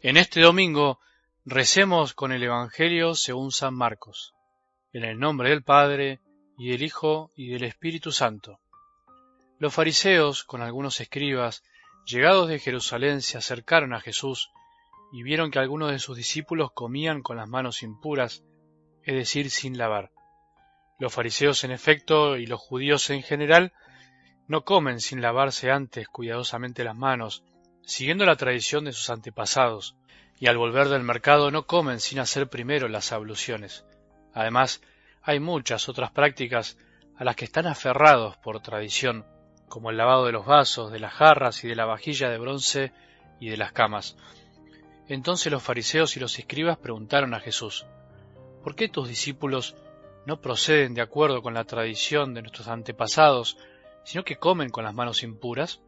En este domingo recemos con el Evangelio según San Marcos, en el nombre del Padre, y del Hijo, y del Espíritu Santo. Los fariseos, con algunos escribas, llegados de Jerusalén, se acercaron a Jesús y vieron que algunos de sus discípulos comían con las manos impuras, es decir, sin lavar. Los fariseos, en efecto, y los judíos en general, no comen sin lavarse antes cuidadosamente las manos, siguiendo la tradición de sus antepasados, y al volver del mercado no comen sin hacer primero las abluciones. Además, hay muchas otras prácticas a las que están aferrados por tradición, como el lavado de los vasos, de las jarras y de la vajilla de bronce y de las camas. Entonces los fariseos y los escribas preguntaron a Jesús, ¿por qué tus discípulos no proceden de acuerdo con la tradición de nuestros antepasados, sino que comen con las manos impuras?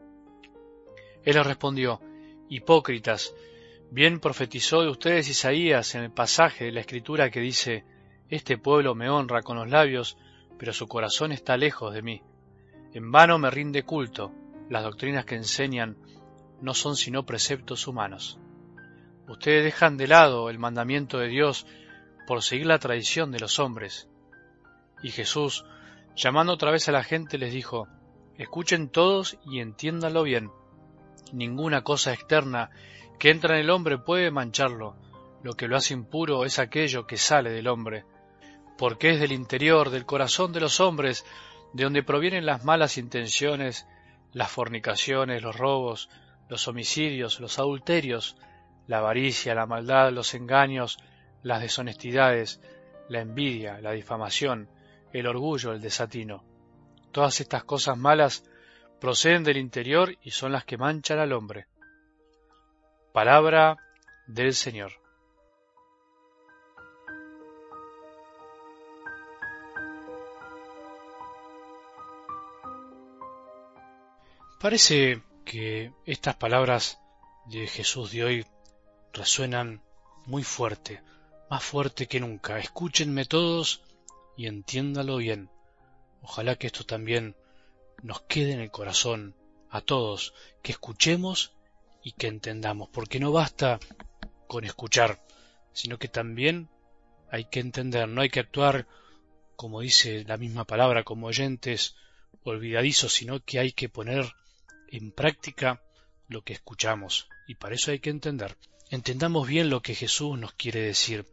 Él les respondió, Hipócritas, bien profetizó de ustedes Isaías en el pasaje de la Escritura que dice, Este pueblo me honra con los labios, pero su corazón está lejos de mí. En vano me rinde culto, las doctrinas que enseñan no son sino preceptos humanos. Ustedes dejan de lado el mandamiento de Dios por seguir la tradición de los hombres. Y Jesús, llamando otra vez a la gente, les dijo, Escuchen todos y entiéndanlo bien Ninguna cosa externa que entra en el hombre puede mancharlo. Lo que lo hace impuro es aquello que sale del hombre, porque es del interior, del corazón de los hombres, de donde provienen las malas intenciones, las fornicaciones, los robos, los homicidios, los adulterios, la avaricia, la maldad, los engaños, las deshonestidades, la envidia, la difamación, el orgullo, el desatino. Todas estas cosas malas proceden del interior y son las que manchan al hombre. Palabra del Señor. Parece que estas palabras de Jesús de hoy resuenan muy fuerte, más fuerte que nunca. Escúchenme todos y entiéndalo bien. Ojalá que esto también nos quede en el corazón a todos, que escuchemos y que entendamos, porque no basta con escuchar, sino que también hay que entender, no hay que actuar, como dice la misma palabra, como oyentes olvidadizos, sino que hay que poner en práctica lo que escuchamos, y para eso hay que entender. Entendamos bien lo que Jesús nos quiere decir.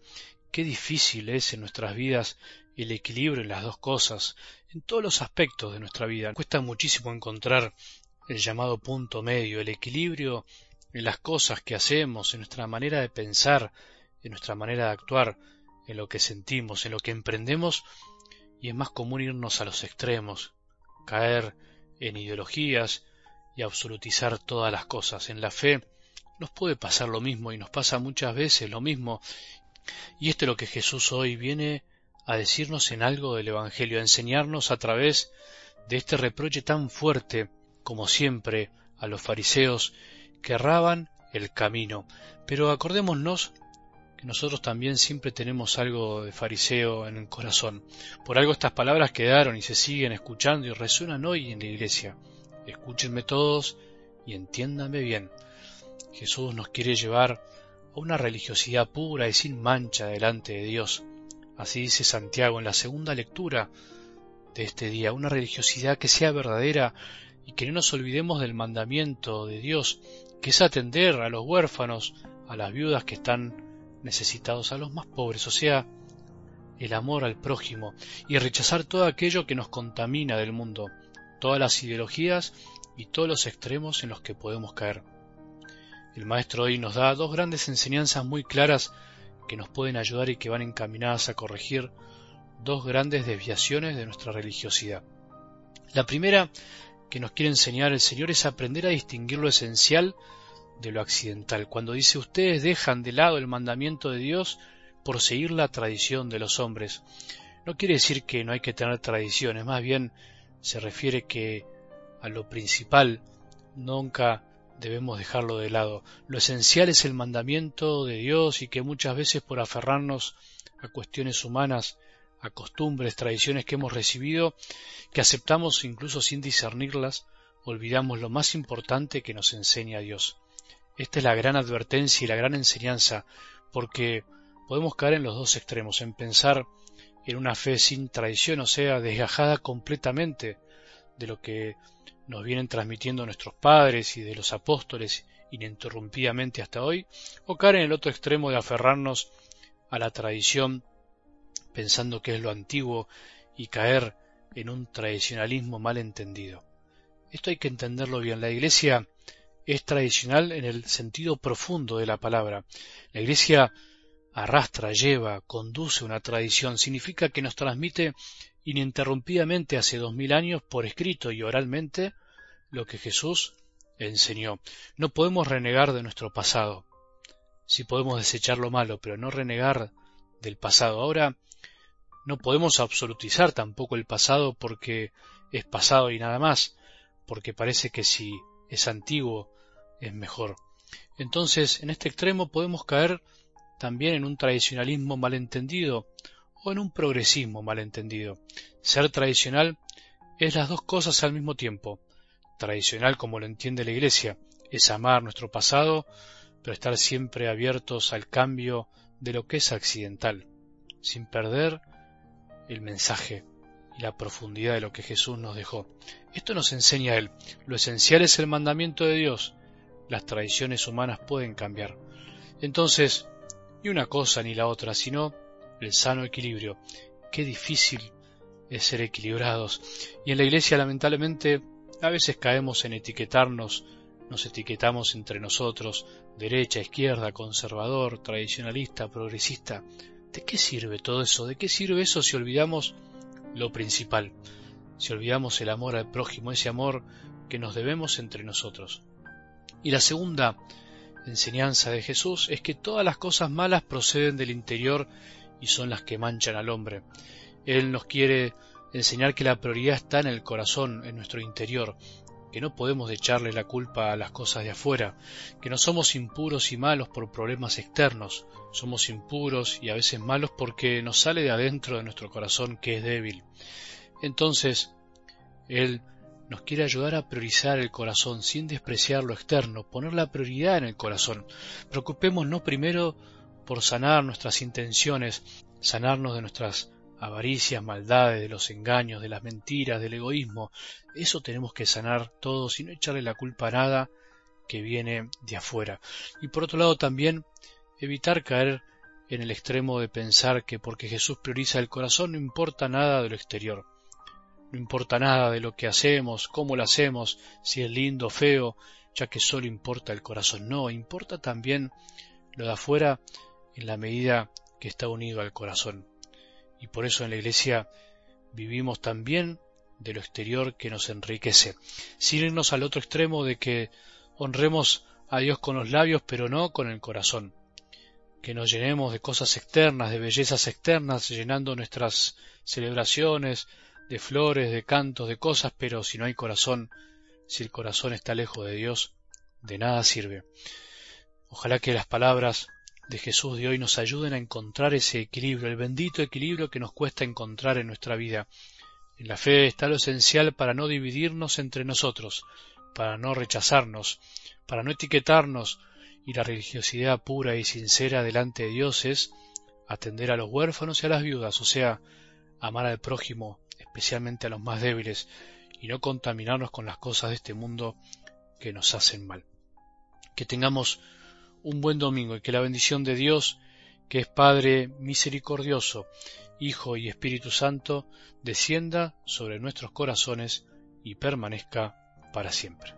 Qué difícil es en nuestras vidas el equilibrio en las dos cosas, en todos los aspectos de nuestra vida. Cuesta muchísimo encontrar el llamado punto medio, el equilibrio en las cosas que hacemos, en nuestra manera de pensar, en nuestra manera de actuar, en lo que sentimos, en lo que emprendemos, y es más común irnos a los extremos, caer en ideologías y absolutizar todas las cosas. En la fe nos puede pasar lo mismo y nos pasa muchas veces lo mismo. Y esto es lo que Jesús hoy viene a decirnos en algo del Evangelio, a enseñarnos a través de este reproche tan fuerte como siempre a los fariseos que erraban el camino. Pero acordémonos que nosotros también siempre tenemos algo de fariseo en el corazón. Por algo estas palabras quedaron y se siguen escuchando y resuenan hoy en la iglesia. Escúchenme todos y entiéndanme bien. Jesús nos quiere llevar una religiosidad pura y sin mancha delante de Dios, Así dice Santiago en la segunda lectura de este día, una religiosidad que sea verdadera y que no nos olvidemos del mandamiento de Dios, que es atender a los huérfanos, a las viudas que están necesitados, a los más pobres, o sea, el amor al prójimo y rechazar todo aquello que nos contamina del mundo, todas las ideologías y todos los extremos en los que podemos caer. El Maestro hoy nos da dos grandes enseñanzas muy claras que nos pueden ayudar y que van encaminadas a corregir dos grandes desviaciones de nuestra religiosidad. La primera que nos quiere enseñar el Señor es aprender a distinguir lo esencial de lo accidental. Cuando dice ustedes dejan de lado el mandamiento de Dios por seguir la tradición de los hombres, no quiere decir que no hay que tener tradiciones, más bien se refiere que a lo principal nunca debemos dejarlo de lado. Lo esencial es el mandamiento de Dios y que muchas veces por aferrarnos a cuestiones humanas, a costumbres, tradiciones que hemos recibido, que aceptamos incluso sin discernirlas, olvidamos lo más importante que nos enseña Dios. Esta es la gran advertencia y la gran enseñanza, porque podemos caer en los dos extremos, en pensar en una fe sin tradición, o sea, desgajada completamente de lo que nos vienen transmitiendo nuestros padres y de los apóstoles ininterrumpidamente hasta hoy, o caer en el otro extremo de aferrarnos a la tradición pensando que es lo antiguo y caer en un tradicionalismo mal entendido. Esto hay que entenderlo bien. La Iglesia es tradicional en el sentido profundo de la palabra. La Iglesia arrastra, lleva, conduce una tradición, significa que nos transmite ininterrumpidamente hace dos mil años por escrito y oralmente lo que Jesús enseñó. No podemos renegar de nuestro pasado. Sí podemos desechar lo malo, pero no renegar del pasado. Ahora, no podemos absolutizar tampoco el pasado porque es pasado y nada más, porque parece que si es antiguo es mejor. Entonces, en este extremo podemos caer también en un tradicionalismo malentendido o en un progresismo malentendido. Ser tradicional es las dos cosas al mismo tiempo. Tradicional, como lo entiende la Iglesia, es amar nuestro pasado, pero estar siempre abiertos al cambio de lo que es accidental, sin perder el mensaje y la profundidad de lo que Jesús nos dejó. Esto nos enseña Él. Lo esencial es el mandamiento de Dios. Las tradiciones humanas pueden cambiar. Entonces, ni una cosa ni la otra, sino el sano equilibrio. Qué difícil es ser equilibrados. Y en la Iglesia, lamentablemente, a veces caemos en etiquetarnos, nos etiquetamos entre nosotros, derecha, izquierda, conservador, tradicionalista, progresista. ¿De qué sirve todo eso? ¿De qué sirve eso si olvidamos lo principal? Si olvidamos el amor al prójimo, ese amor que nos debemos entre nosotros. Y la segunda enseñanza de Jesús es que todas las cosas malas proceden del interior y son las que manchan al hombre. Él nos quiere enseñar que la prioridad está en el corazón, en nuestro interior, que no podemos echarle la culpa a las cosas de afuera, que no somos impuros y malos por problemas externos, somos impuros y a veces malos porque nos sale de adentro de nuestro corazón que es débil. Entonces, Él nos quiere ayudar a priorizar el corazón sin despreciar lo externo, poner la prioridad en el corazón. Preocupémonos primero por sanar nuestras intenciones, sanarnos de nuestras avaricias, maldades, de los engaños, de las mentiras, del egoísmo. Eso tenemos que sanar todos y no echarle la culpa a nada que viene de afuera. Y por otro lado también evitar caer en el extremo de pensar que porque Jesús prioriza el corazón no importa nada de lo exterior. No importa nada de lo que hacemos, cómo lo hacemos, si es lindo o feo, ya que solo importa el corazón. No, importa también lo de afuera en la medida que está unido al corazón. Y por eso en la Iglesia vivimos también de lo exterior que nos enriquece, sin irnos al otro extremo de que honremos a Dios con los labios pero no con el corazón, que nos llenemos de cosas externas, de bellezas externas, llenando nuestras celebraciones, de flores, de cantos, de cosas, pero si no hay corazón, si el corazón está lejos de Dios, de nada sirve. Ojalá que las palabras de Jesús de hoy nos ayuden a encontrar ese equilibrio, el bendito equilibrio que nos cuesta encontrar en nuestra vida. En la fe está lo esencial para no dividirnos entre nosotros, para no rechazarnos, para no etiquetarnos, y la religiosidad pura y sincera delante de Dios es atender a los huérfanos y a las viudas, o sea, amar al prójimo especialmente a los más débiles, y no contaminarnos con las cosas de este mundo que nos hacen mal. Que tengamos un buen domingo y que la bendición de Dios, que es Padre misericordioso, Hijo y Espíritu Santo, descienda sobre nuestros corazones y permanezca para siempre.